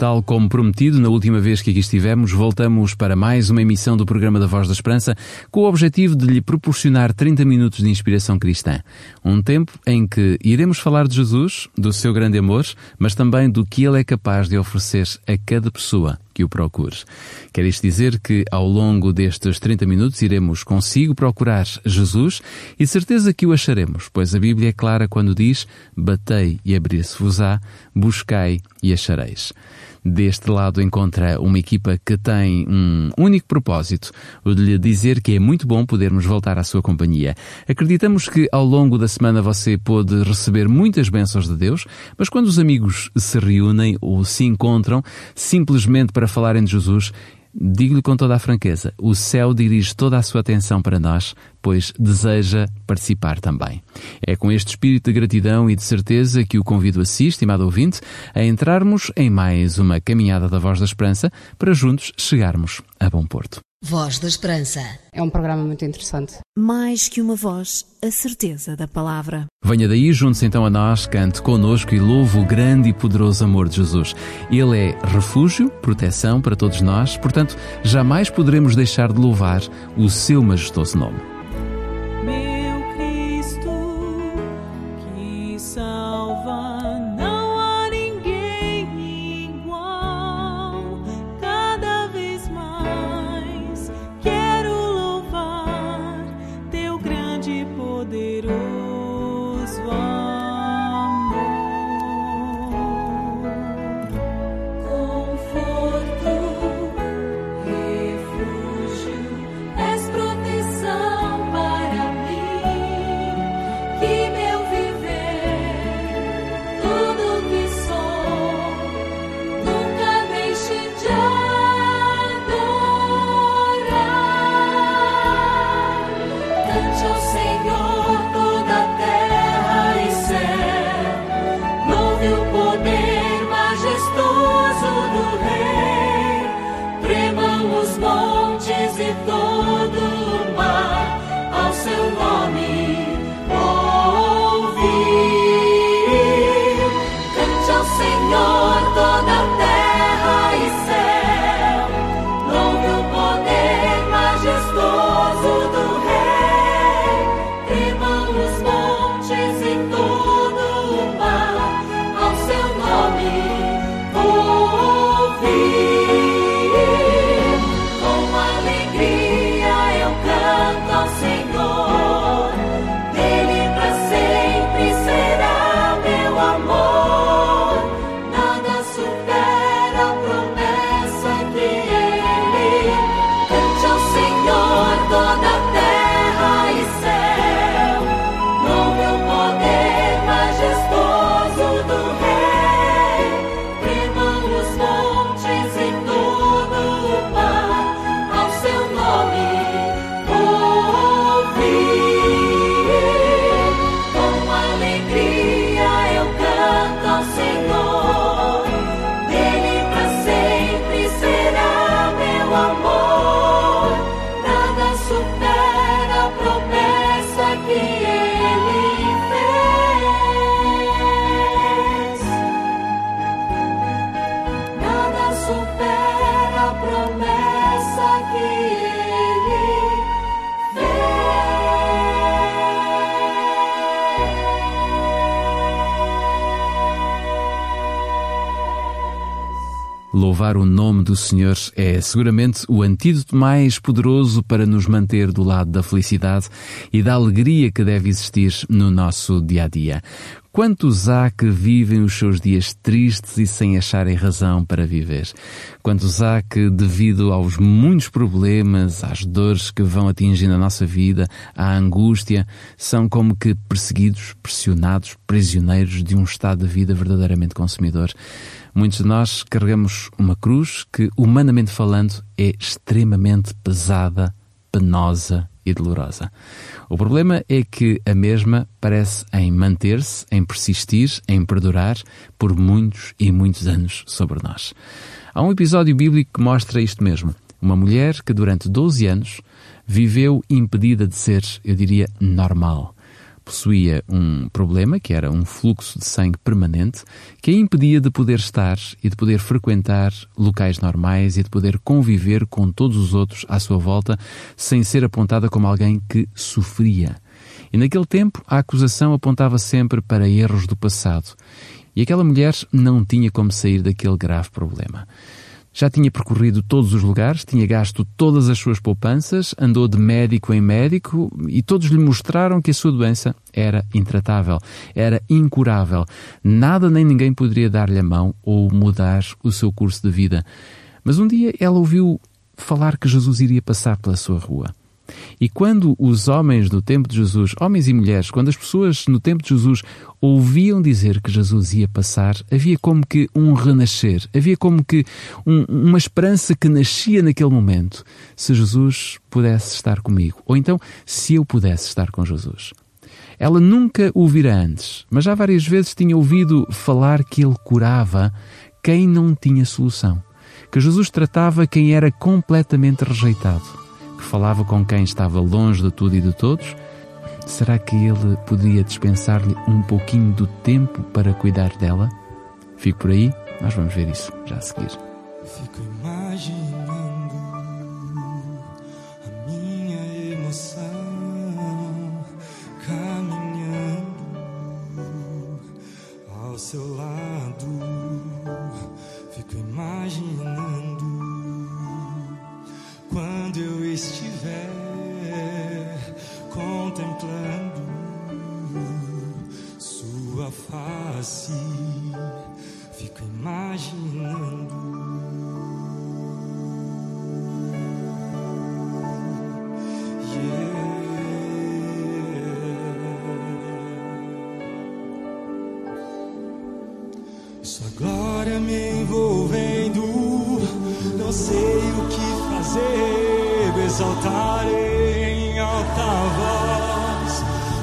Tal como prometido na última vez que aqui estivemos, voltamos para mais uma emissão do programa da Voz da Esperança com o objetivo de lhe proporcionar 30 minutos de inspiração cristã. Um tempo em que iremos falar de Jesus, do seu grande amor, mas também do que ele é capaz de oferecer a cada pessoa que o procure. Quer isto dizer que ao longo destes 30 minutos iremos consigo procurar Jesus e certeza que o acharemos, pois a Bíblia é clara quando diz: Batei e abrir-se-vos-á, buscai e achareis. Deste lado encontra uma equipa que tem um único propósito, o de lhe dizer que é muito bom podermos voltar à sua companhia. Acreditamos que ao longo da semana você pôde receber muitas bênçãos de Deus, mas quando os amigos se reúnem ou se encontram simplesmente para falarem de Jesus, Digo-lhe com toda a franqueza, o céu dirige toda a sua atenção para nós, pois deseja participar também. É com este espírito de gratidão e de certeza que o convido a si, estimado ouvinte, a entrarmos em mais uma caminhada da Voz da Esperança para juntos chegarmos a Bom Porto. Voz da Esperança. É um programa muito interessante. Mais que uma voz, a certeza da palavra. Venha daí, junte-se então a nós, cante conosco e louve o grande e poderoso amor de Jesus. Ele é refúgio, proteção para todos nós, portanto, jamais poderemos deixar de louvar o seu majestoso nome. Louvar o nome do Senhor é seguramente o antídoto mais poderoso para nos manter do lado da felicidade e da alegria que deve existir no nosso dia a dia. Quantos há que vivem os seus dias tristes e sem acharem razão para viver? Quantos há que, devido aos muitos problemas, às dores que vão atingindo a nossa vida, à angústia, são como que perseguidos, pressionados, prisioneiros de um estado de vida verdadeiramente consumidor? Muitos de nós carregamos uma cruz que, humanamente falando, é extremamente pesada penosa e dolorosa. O problema é que a mesma parece em manter-se, em persistir, em perdurar por muitos e muitos anos sobre nós. Há um episódio bíblico que mostra isto mesmo. Uma mulher que durante 12 anos viveu impedida de ser, eu diria, normal possuía um problema, que era um fluxo de sangue permanente, que a impedia de poder estar e de poder frequentar locais normais e de poder conviver com todos os outros à sua volta, sem ser apontada como alguém que sofria. E naquele tempo a acusação apontava sempre para erros do passado. E aquela mulher não tinha como sair daquele grave problema. Já tinha percorrido todos os lugares, tinha gasto todas as suas poupanças, andou de médico em médico e todos lhe mostraram que a sua doença era intratável, era incurável. Nada nem ninguém poderia dar-lhe a mão ou mudar o seu curso de vida. Mas um dia ela ouviu falar que Jesus iria passar pela sua rua. E quando os homens do tempo de Jesus, homens e mulheres, quando as pessoas no tempo de Jesus ouviam dizer que Jesus ia passar, havia como que um renascer, havia como que um, uma esperança que nascia naquele momento. Se Jesus pudesse estar comigo, ou então se eu pudesse estar com Jesus. Ela nunca o vira antes, mas já várias vezes tinha ouvido falar que ele curava quem não tinha solução, que Jesus tratava quem era completamente rejeitado falava com quem estava longe de tudo e de todos? Será que ele podia dispensar-lhe um pouquinho do tempo para cuidar dela? Fico por aí, nós vamos ver isso já a seguir.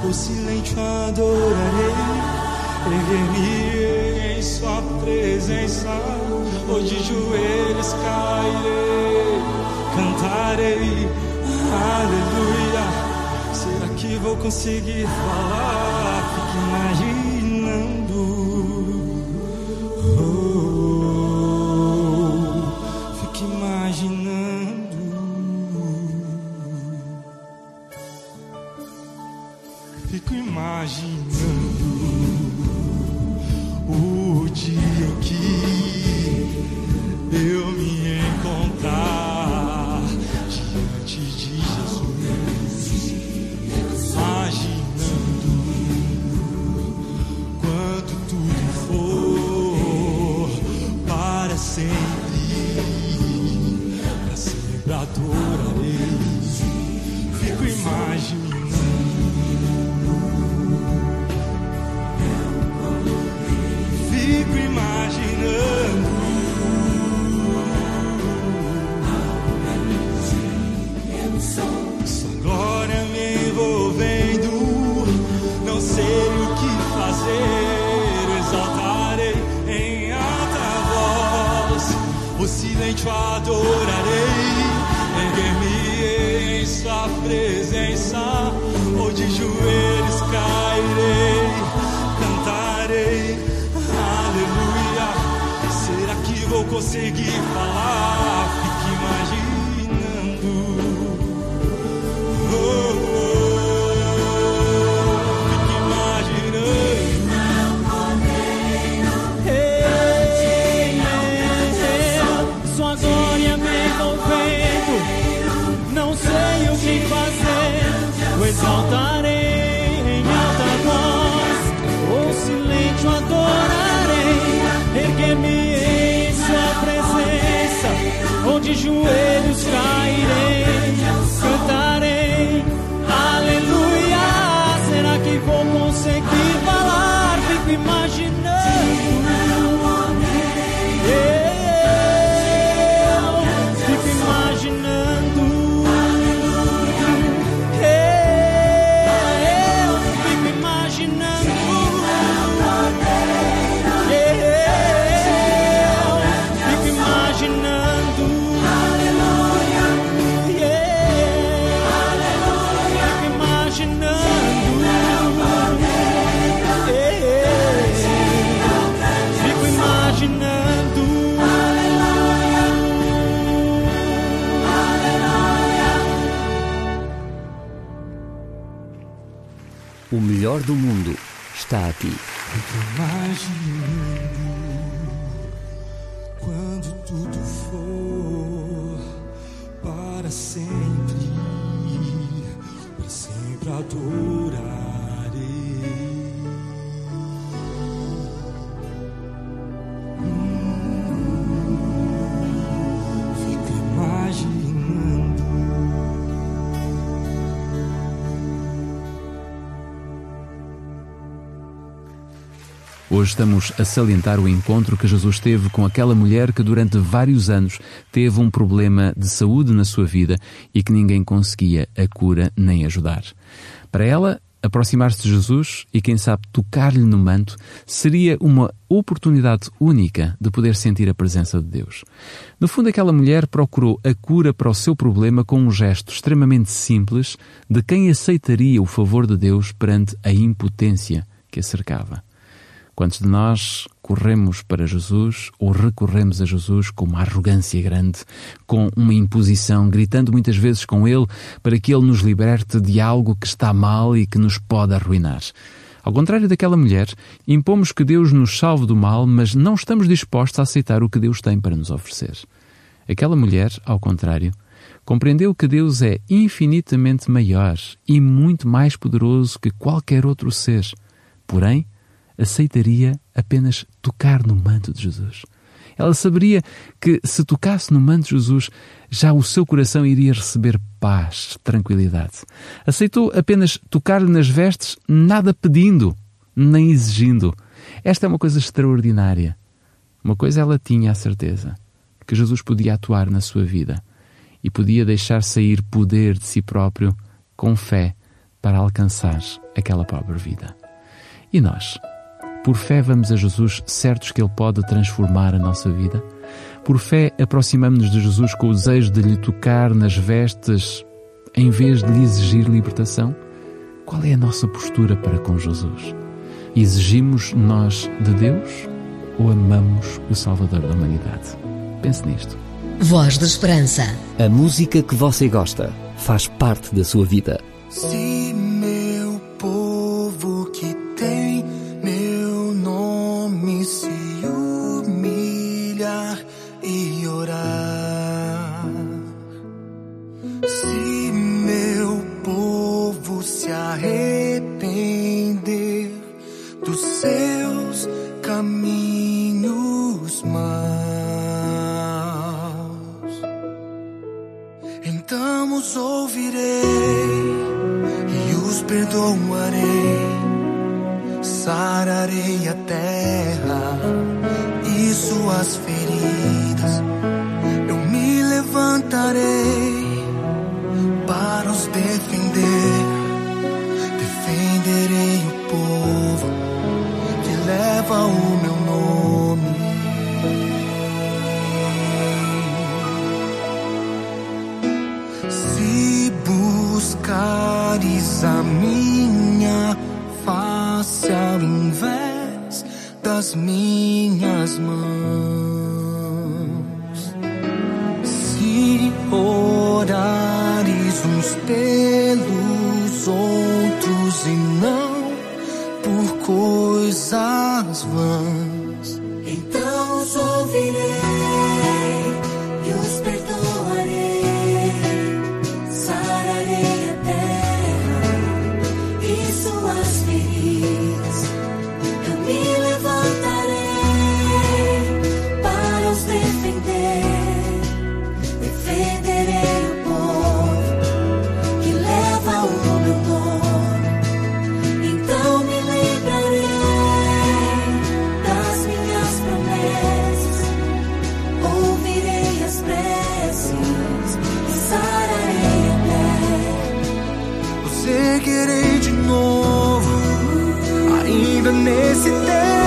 O silêncio adorarei, erguer-me em sua presença, ou de joelhos cairei, cantarei, aleluia. Será que vou conseguir falar? Fico imaginando. Adorarei. Fico imaginando. Joelhos cairei, melhor do mundo está aqui. Imaginando quando tudo for para sempre, para sempre adorarei. Hoje estamos a salientar o encontro que Jesus teve com aquela mulher que durante vários anos teve um problema de saúde na sua vida e que ninguém conseguia a cura nem ajudar. Para ela, aproximar-se de Jesus e, quem sabe, tocar-lhe no manto seria uma oportunidade única de poder sentir a presença de Deus. No fundo, aquela mulher procurou a cura para o seu problema com um gesto extremamente simples de quem aceitaria o favor de Deus perante a impotência que a cercava. Quantos de nós corremos para Jesus ou recorremos a Jesus com uma arrogância grande, com uma imposição, gritando muitas vezes com Ele para que Ele nos liberte de algo que está mal e que nos pode arruinar? Ao contrário daquela mulher, impomos que Deus nos salve do mal, mas não estamos dispostos a aceitar o que Deus tem para nos oferecer. Aquela mulher, ao contrário, compreendeu que Deus é infinitamente maior e muito mais poderoso que qualquer outro ser. Porém, aceitaria apenas tocar no manto de Jesus. Ela saberia que se tocasse no manto de Jesus, já o seu coração iria receber paz, tranquilidade. Aceitou apenas tocar-lhe nas vestes, nada pedindo, nem exigindo. Esta é uma coisa extraordinária. Uma coisa ela tinha a certeza: que Jesus podia atuar na sua vida e podia deixar sair poder de si próprio com fé para alcançar aquela pobre vida. E nós? Por fé vamos a Jesus certos que Ele pode transformar a nossa vida? Por fé aproximamos-nos de Jesus com o desejo de lhe tocar nas vestes em vez de lhe exigir libertação? Qual é a nossa postura para com Jesus? Exigimos nós de Deus ou amamos o Salvador da humanidade? Pense nisto. Voz da Esperança. A música que você gosta faz parte da sua vida. Se e face ao invés das minhas mãos, se orares uns pelos outros e não por coisas vãs, eu seguirei de novo, ainda nesse tempo,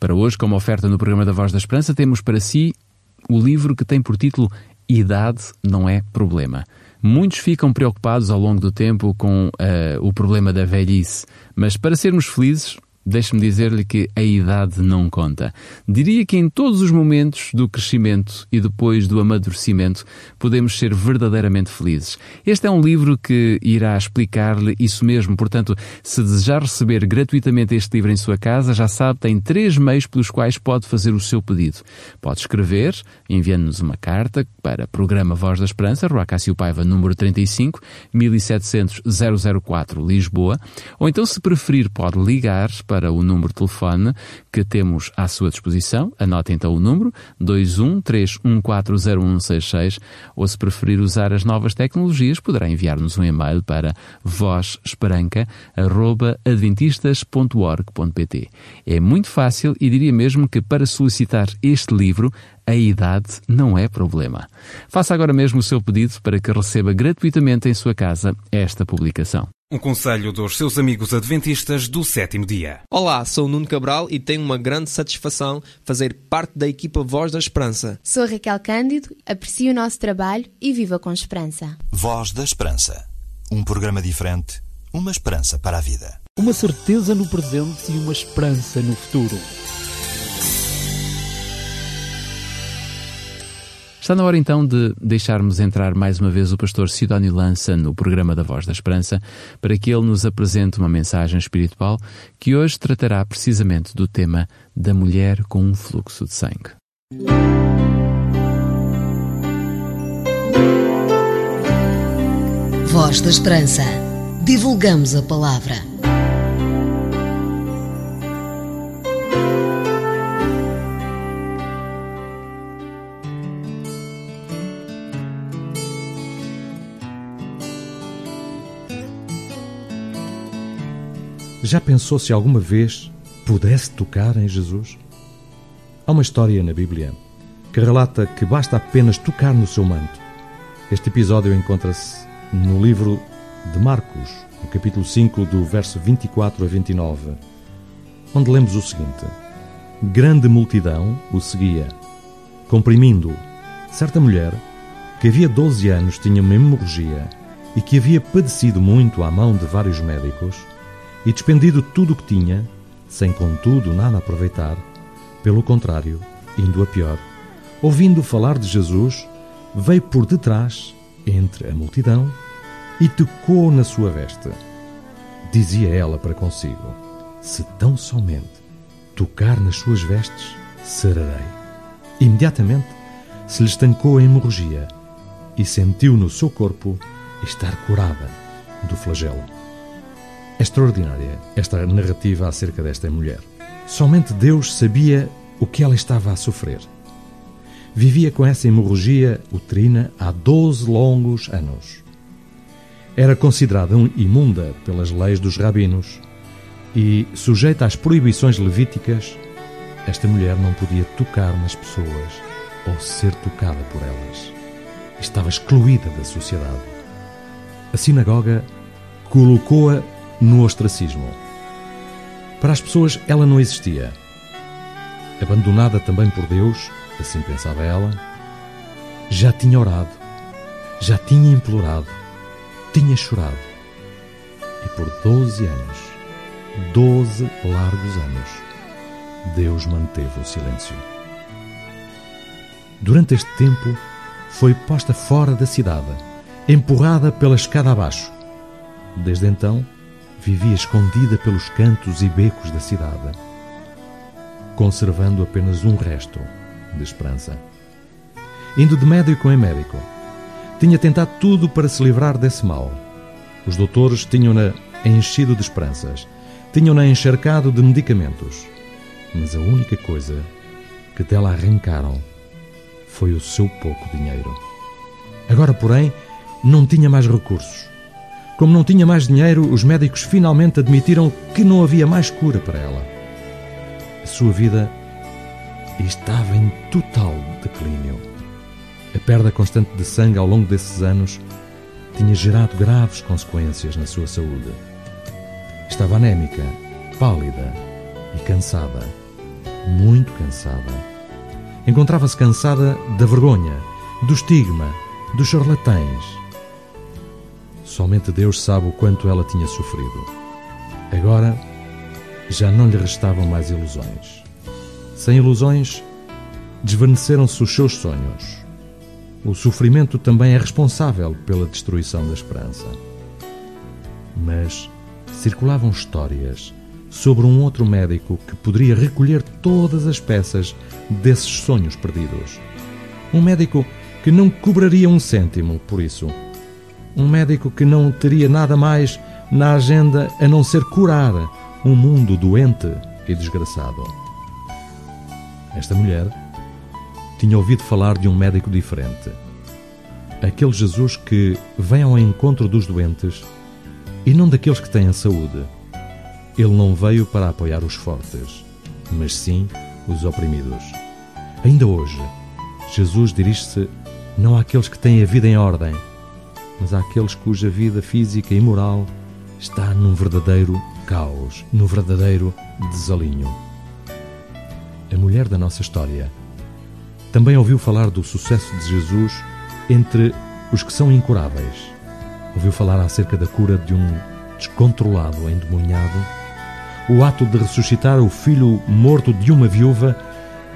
Para hoje, como oferta no programa da Voz da Esperança, temos para si o livro que tem por título Idade não é problema. Muitos ficam preocupados ao longo do tempo com uh, o problema da velhice, mas para sermos felizes, Deixe-me dizer-lhe que a idade não conta. Diria que em todos os momentos do crescimento e depois do amadurecimento podemos ser verdadeiramente felizes. Este é um livro que irá explicar-lhe isso mesmo. Portanto, se desejar receber gratuitamente este livro em sua casa, já sabe, tem três meios pelos quais pode fazer o seu pedido. Pode escrever, enviando-nos uma carta para Programa Voz da Esperança, Rua Cássio Paiva, número 35, 1700 004, Lisboa. Ou então, se preferir, pode ligar para o número de telefone que temos à sua disposição. Anote então o número 213140166 ou se preferir usar as novas tecnologias, poderá enviar-nos um e-mail para vozesperanca.adventistas.org.pt. É muito fácil e diria mesmo que para solicitar este livro a idade não é problema. Faça agora mesmo o seu pedido para que receba gratuitamente em sua casa esta publicação. Um conselho dos seus amigos adventistas do sétimo dia. Olá, sou Nuno Cabral e tenho uma grande satisfação fazer parte da equipa Voz da Esperança. Sou Raquel Cândido, aprecio o nosso trabalho e viva com esperança. Voz da Esperança. Um programa diferente, uma esperança para a vida. Uma certeza no presente e uma esperança no futuro. Está na hora então de deixarmos entrar mais uma vez o pastor Sidónio Lança no programa da Voz da Esperança para que ele nos apresente uma mensagem espiritual que hoje tratará precisamente do tema da mulher com um fluxo de sangue. Voz da Esperança. Divulgamos a palavra. Já pensou se alguma vez pudesse tocar em Jesus? Há uma história na Bíblia que relata que basta apenas tocar no seu manto. Este episódio encontra-se no livro de Marcos, no capítulo 5, do verso 24 a 29, onde lemos o seguinte: Grande multidão o seguia, comprimindo-o. Certa mulher, que havia 12 anos tinha uma hemorragia e que havia padecido muito à mão de vários médicos, e despendido tudo o que tinha, sem contudo nada aproveitar, pelo contrário, indo a pior, ouvindo falar de Jesus, veio por detrás, entre a multidão, e tocou na sua veste. Dizia ela para consigo: Se tão somente tocar nas suas vestes, sararei. Imediatamente se lhe estancou a hemorragia e sentiu no seu corpo estar curada do flagelo. É extraordinária esta narrativa acerca desta mulher. Somente Deus sabia o que ela estava a sofrer. Vivia com essa hemorragia uterina há 12 longos anos. Era considerada imunda pelas leis dos rabinos e, sujeita às proibições levíticas, esta mulher não podia tocar nas pessoas ou ser tocada por elas. Estava excluída da sociedade. A sinagoga colocou-a no ostracismo. Para as pessoas, ela não existia. Abandonada também por Deus, assim pensava ela, já tinha orado, já tinha implorado, tinha chorado. E por doze anos, doze largos anos, Deus manteve o silêncio. Durante este tempo, foi posta fora da cidade, empurrada pela escada abaixo. Desde então, vivia escondida pelos cantos e becos da cidade, conservando apenas um resto de esperança. Indo de médico em médico, tinha tentado tudo para se livrar desse mal. Os doutores tinham-na enchido de esperanças, tinham-na encharcado de medicamentos, mas a única coisa que dela arrancaram foi o seu pouco dinheiro. Agora, porém, não tinha mais recursos. Como não tinha mais dinheiro, os médicos finalmente admitiram que não havia mais cura para ela. A sua vida estava em total declínio. A perda constante de sangue ao longo desses anos tinha gerado graves consequências na sua saúde. Estava anémica, pálida e cansada, muito cansada. Encontrava-se cansada da vergonha, do estigma, dos charlatães. Somente Deus sabe o quanto ela tinha sofrido. Agora já não lhe restavam mais ilusões. Sem ilusões, desvaneceram-se os seus sonhos. O sofrimento também é responsável pela destruição da esperança. Mas circulavam histórias sobre um outro médico que poderia recolher todas as peças desses sonhos perdidos. Um médico que não cobraria um cêntimo por isso. Um médico que não teria nada mais na agenda a não ser curar um mundo doente e desgraçado. Esta mulher tinha ouvido falar de um médico diferente. Aquele Jesus que vem ao encontro dos doentes e não daqueles que têm saúde. Ele não veio para apoiar os fortes, mas sim os oprimidos. Ainda hoje, Jesus dirige-se não àqueles que têm a vida em ordem, mas àqueles cuja vida física e moral está num verdadeiro caos, num verdadeiro desalinho. A mulher da nossa história também ouviu falar do sucesso de Jesus entre os que são incuráveis. Ouviu falar acerca da cura de um descontrolado endemoniado, o ato de ressuscitar o filho morto de uma viúva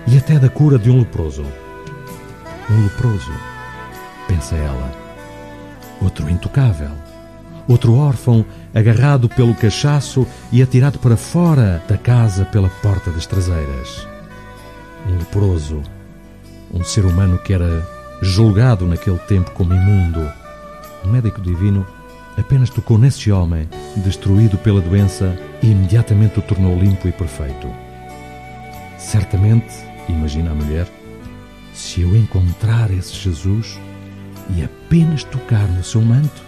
e até da cura de um leproso. Um leproso, pensa ela. Outro intocável. Outro órfão agarrado pelo cachaço e atirado para fora da casa pela porta das traseiras. Um leproso. Um ser humano que era julgado naquele tempo como imundo. O médico divino apenas tocou nesse homem, destruído pela doença, e imediatamente o tornou limpo e perfeito. Certamente, imagina a mulher, se eu encontrar esse Jesus e apenas tocar no seu manto,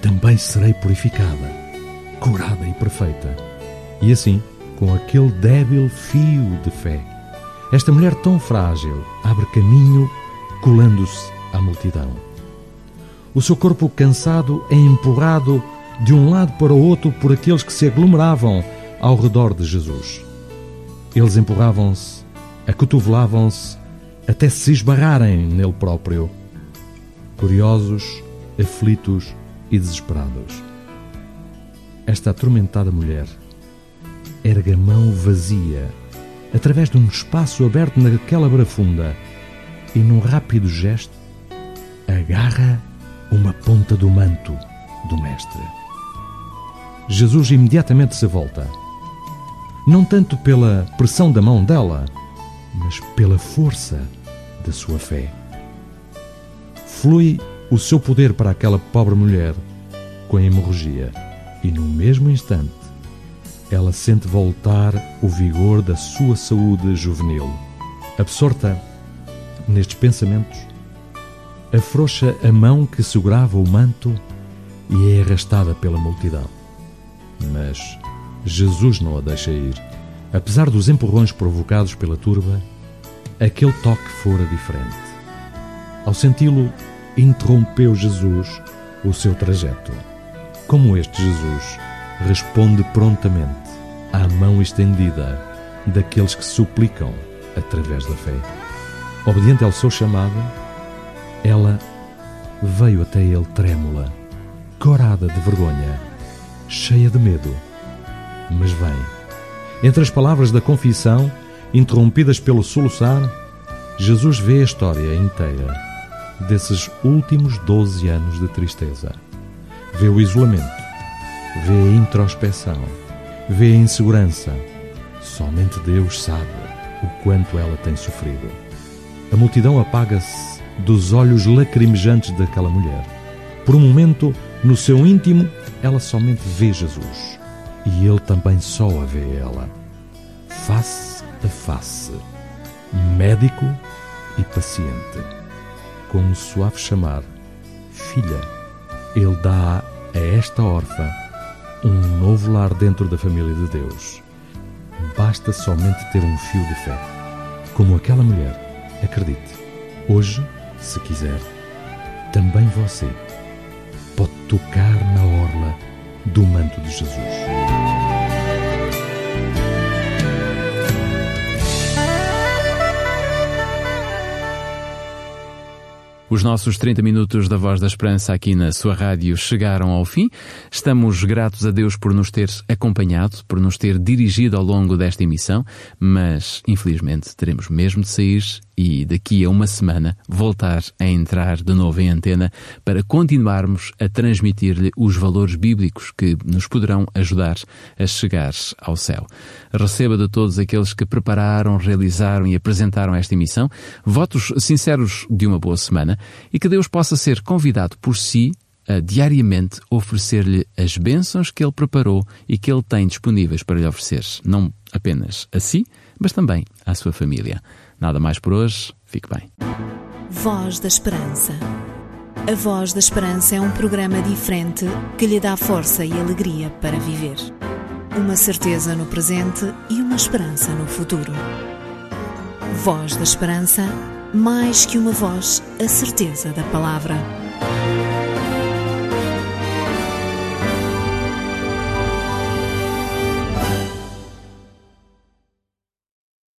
também serei purificada, curada e perfeita. E assim, com aquele débil fio de fé, esta mulher tão frágil abre caminho colando-se à multidão. O seu corpo cansado é empurrado de um lado para o outro por aqueles que se aglomeravam ao redor de Jesus. Eles empurravam-se, acotovelavam-se, até se esbarrarem nele próprio, curiosos, aflitos e desesperados. Esta atormentada mulher erga a mão vazia através de um espaço aberto naquela barafunda e, num rápido gesto, agarra uma ponta do manto do Mestre. Jesus imediatamente se volta, não tanto pela pressão da mão dela, mas pela força da sua fé. Flui o seu poder para aquela pobre mulher com a hemorragia e, no mesmo instante, ela sente voltar o vigor da sua saúde juvenil. Absorta nestes pensamentos, afrouxa a mão que segurava o manto e é arrastada pela multidão. Mas Jesus não a deixa ir. Apesar dos empurrões provocados pela turba, aquele toque fora diferente. Ao senti-lo, interrompeu Jesus o seu trajeto. Como este Jesus responde prontamente à mão estendida daqueles que suplicam através da fé. Obediente ao seu chamado, ela veio até ele trêmula, corada de vergonha, cheia de medo, mas vem. Entre as palavras da confissão, interrompidas pelo soluçar, Jesus vê a história inteira desses últimos 12 anos de tristeza. Vê o isolamento, vê a introspeção, vê a insegurança. Somente Deus sabe o quanto ela tem sofrido. A multidão apaga-se dos olhos lacrimejantes daquela mulher. Por um momento, no seu íntimo, ela somente vê Jesus. E ele também só a vê ela. Face a face. Médico e paciente. Com um suave chamar, filha, ele dá a esta órfã um novo lar dentro da família de Deus. Basta somente ter um fio de fé. Como aquela mulher, acredite. Hoje, se quiser, também você pode tocar na orla do manto de Jesus. Os nossos 30 minutos da Voz da Esperança aqui na sua rádio chegaram ao fim. Estamos gratos a Deus por nos ter acompanhado, por nos ter dirigido ao longo desta emissão, mas infelizmente teremos mesmo de sair e daqui a uma semana voltar a entrar de novo em antena para continuarmos a transmitir-lhe os valores bíblicos que nos poderão ajudar a chegar ao céu. Receba de todos aqueles que prepararam, realizaram e apresentaram esta emissão votos sinceros de uma boa semana e que Deus possa ser convidado por si a diariamente oferecer-lhe as bênçãos que Ele preparou e que Ele tem disponíveis para lhe oferecer, não apenas a si, mas também à sua família. Nada mais por hoje. Fique bem. Voz da Esperança. A Voz da Esperança é um programa diferente que lhe dá força e alegria para viver. Uma certeza no presente e uma esperança no futuro. Voz da Esperança, mais que uma voz, a certeza da palavra.